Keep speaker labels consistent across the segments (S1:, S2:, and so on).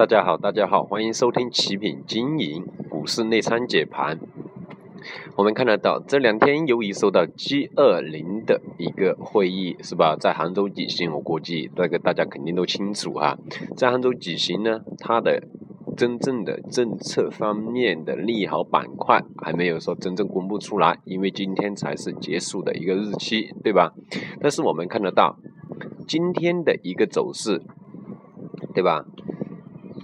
S1: 大家好，大家好，欢迎收听奇品经营股市内参解盘。我们看得到这两天由于受到 G 二零的一个会议是吧，在杭州举行，我估计这个大家肯定都清楚哈，在杭州举行呢，它的真正的政策方面的利好板块还没有说真正公布出来，因为今天才是结束的一个日期，对吧？但是我们看得到今天的一个走势，对吧？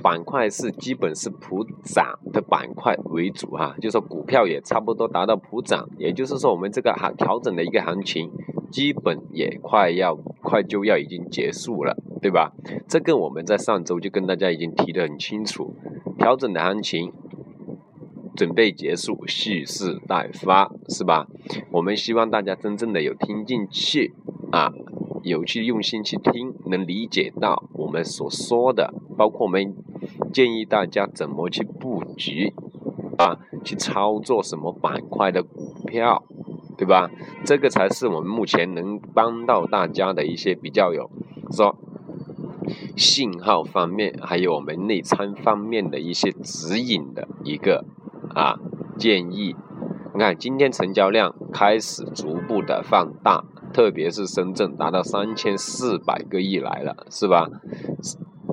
S1: 板块是基本是普涨的板块为主哈，就说股票也差不多达到普涨，也就是说我们这个行调整的一个行情，基本也快要快就要已经结束了，对吧？这个我们在上周就跟大家已经提得很清楚，调整的行情准备结束，蓄势待发，是吧？我们希望大家真正的有听进去啊。有去用心去听，能理解到我们所说的，包括我们建议大家怎么去布局啊，去操作什么板块的股票，对吧？这个才是我们目前能帮到大家的一些比较有说信号方面，还有我们内参方面的一些指引的一个啊建议。你看，今天成交量开始逐步的放大。特别是深圳达到三千四百个亿来了，是吧？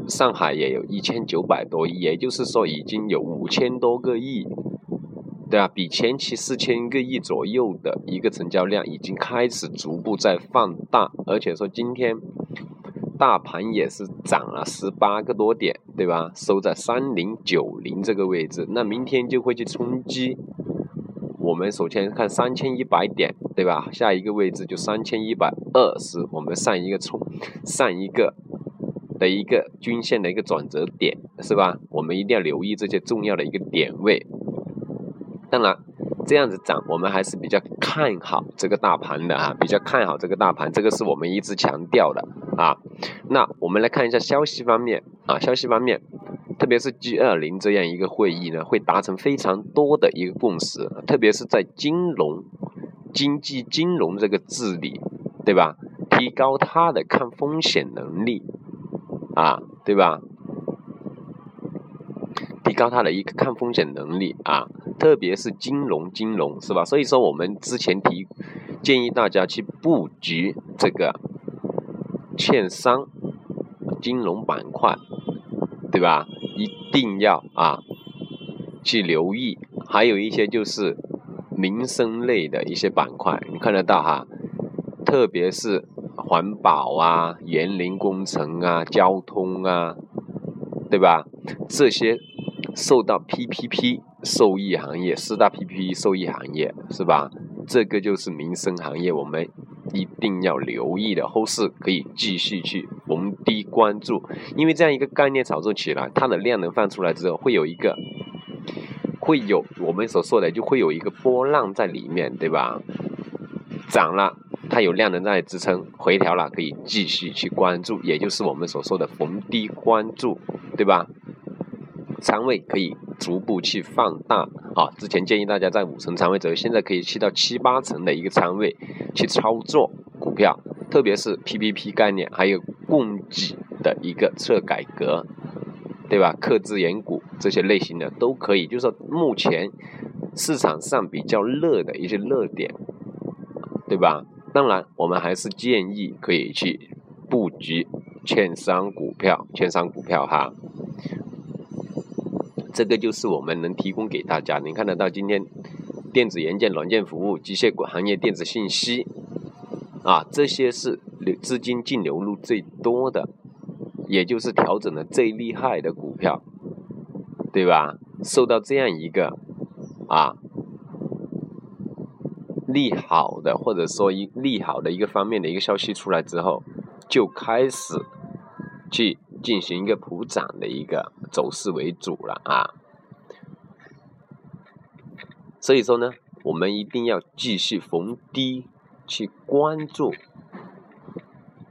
S1: 上海也有一千九百多亿，也就是说已经有五千多个亿，对啊，比前期四千个亿左右的一个成交量已经开始逐步在放大，而且说今天大盘也是涨了十八个多点，对吧？收在三零九零这个位置，那明天就会去冲击。我们首先看三千一百点，对吧？下一个位置就三千一百二十，我们上一个冲，上一个的一个均线的一个转折点，是吧？我们一定要留意这些重要的一个点位。当然，这样子涨，我们还是比较看好这个大盘的啊，比较看好这个大盘，这个是我们一直强调的啊。那我们来看一下消息方面啊，消息方面。特别是 G 二零这样一个会议呢，会达成非常多的一个共识，特别是在金融、经济、金融这个治理，对吧？提高它的抗风险能力，啊，对吧？提高它的一个抗风险能力啊，特别是金融、金融是吧？所以说我们之前提建议大家去布局这个券商、金融板块，对吧？一定要啊去留意，还有一些就是民生类的一些板块，你看得到哈，特别是环保啊、园林工程啊、交通啊，对吧？这些受到 PPP 受益行业，四大 PPP 受益行业是吧？这个就是民生行业，我们。一定要留意的后市可以继续去逢低关注，因为这样一个概念炒作起来，它的量能放出来之后，会有一个，会有我们所说的就会有一个波浪在里面，对吧？涨了，它有量能在支撑，回调了可以继续去关注，也就是我们所说的逢低关注，对吧？仓位可以逐步去放大啊！之前建议大家在五成仓位左右，现在可以去到七八成的一个仓位去操作股票，特别是 PPP 概念，还有供给的一个侧改革，对吧？克资源股这些类型的都可以，就是说目前市场上比较热的一些热点，对吧？当然，我们还是建议可以去布局券商股票，券商股票哈。这个就是我们能提供给大家。你看得到今天电子元件、软件服务、机械股行业、电子信息啊，这些是流资金净流入最多的，也就是调整的最厉害的股票，对吧？受到这样一个啊利好的，或者说一利好的一个方面的一个消息出来之后，就开始去。进行一个普涨的一个走势为主了啊，所以说呢，我们一定要继续逢低去关注，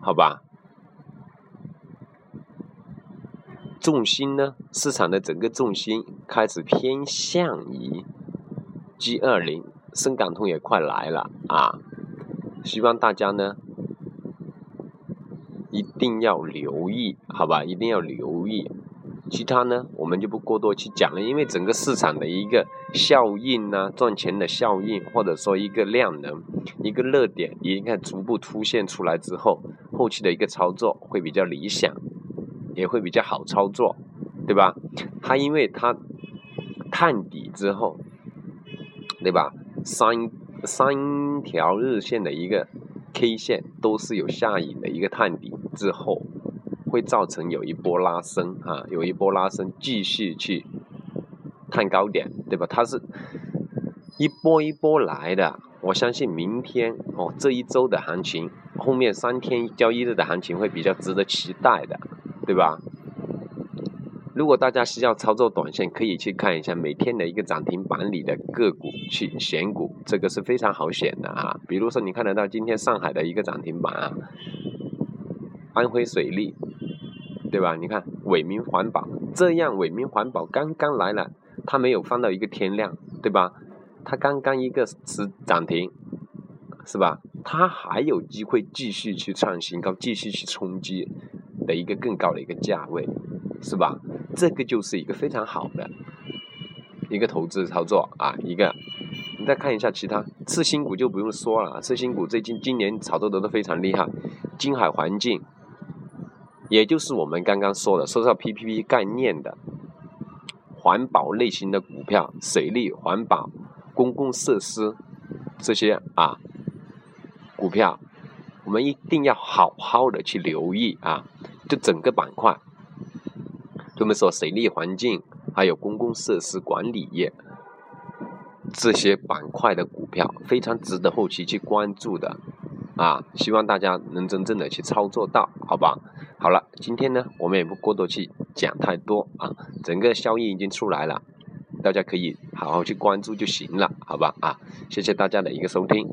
S1: 好吧？重心呢，市场的整个重心开始偏向于 G 二零，深港通也快来了啊，希望大家呢。一定要留意，好吧？一定要留意其他呢，我们就不过多去讲了，因为整个市场的一个效应呢，赚钱的效应，或者说一个量能、一个热点，应该逐步凸现出来之后，后期的一个操作会比较理想，也会比较好操作，对吧？它因为它探底之后，对吧？三三条日线的一个 K 线都是有下影的一个探底之后。会造成有一波拉升啊，有一波拉升，继续去探高点，对吧？它是一波一波来的，我相信明天哦，这一周的行情，后面三天交易日的行情会比较值得期待的，对吧？如果大家需要操作短线，可以去看一下每天的一个涨停板里的个股去选股，这个是非常好选的啊。比如说你看得到今天上海的一个涨停板啊，安徽水利。对吧？你看伟明环保这样，伟明环保刚刚来了，它没有放到一个天量，对吧？它刚刚一个是涨停，是吧？它还有机会继续去创新高，继续去冲击的一个更高的一个价位，是吧？这个就是一个非常好的一个投资操作啊！一个，你再看一下其他次新股就不用说了，次新股最近今年炒作的都非常厉害，金海环境。也就是我们刚刚说的，说到 PPP 概念的环保类型的股票，水利、环保、公共设施这些啊股票，我们一定要好好的去留意啊，就整个板块，就我们说水利、环境还有公共设施管理业这些板块的股票，非常值得后期去关注的啊，希望大家能真正的去操作到，好吧？好了，今天呢，我们也不过多去讲太多啊，整个效应已经出来了，大家可以好好去关注就行了，好吧啊，谢谢大家的一个收听。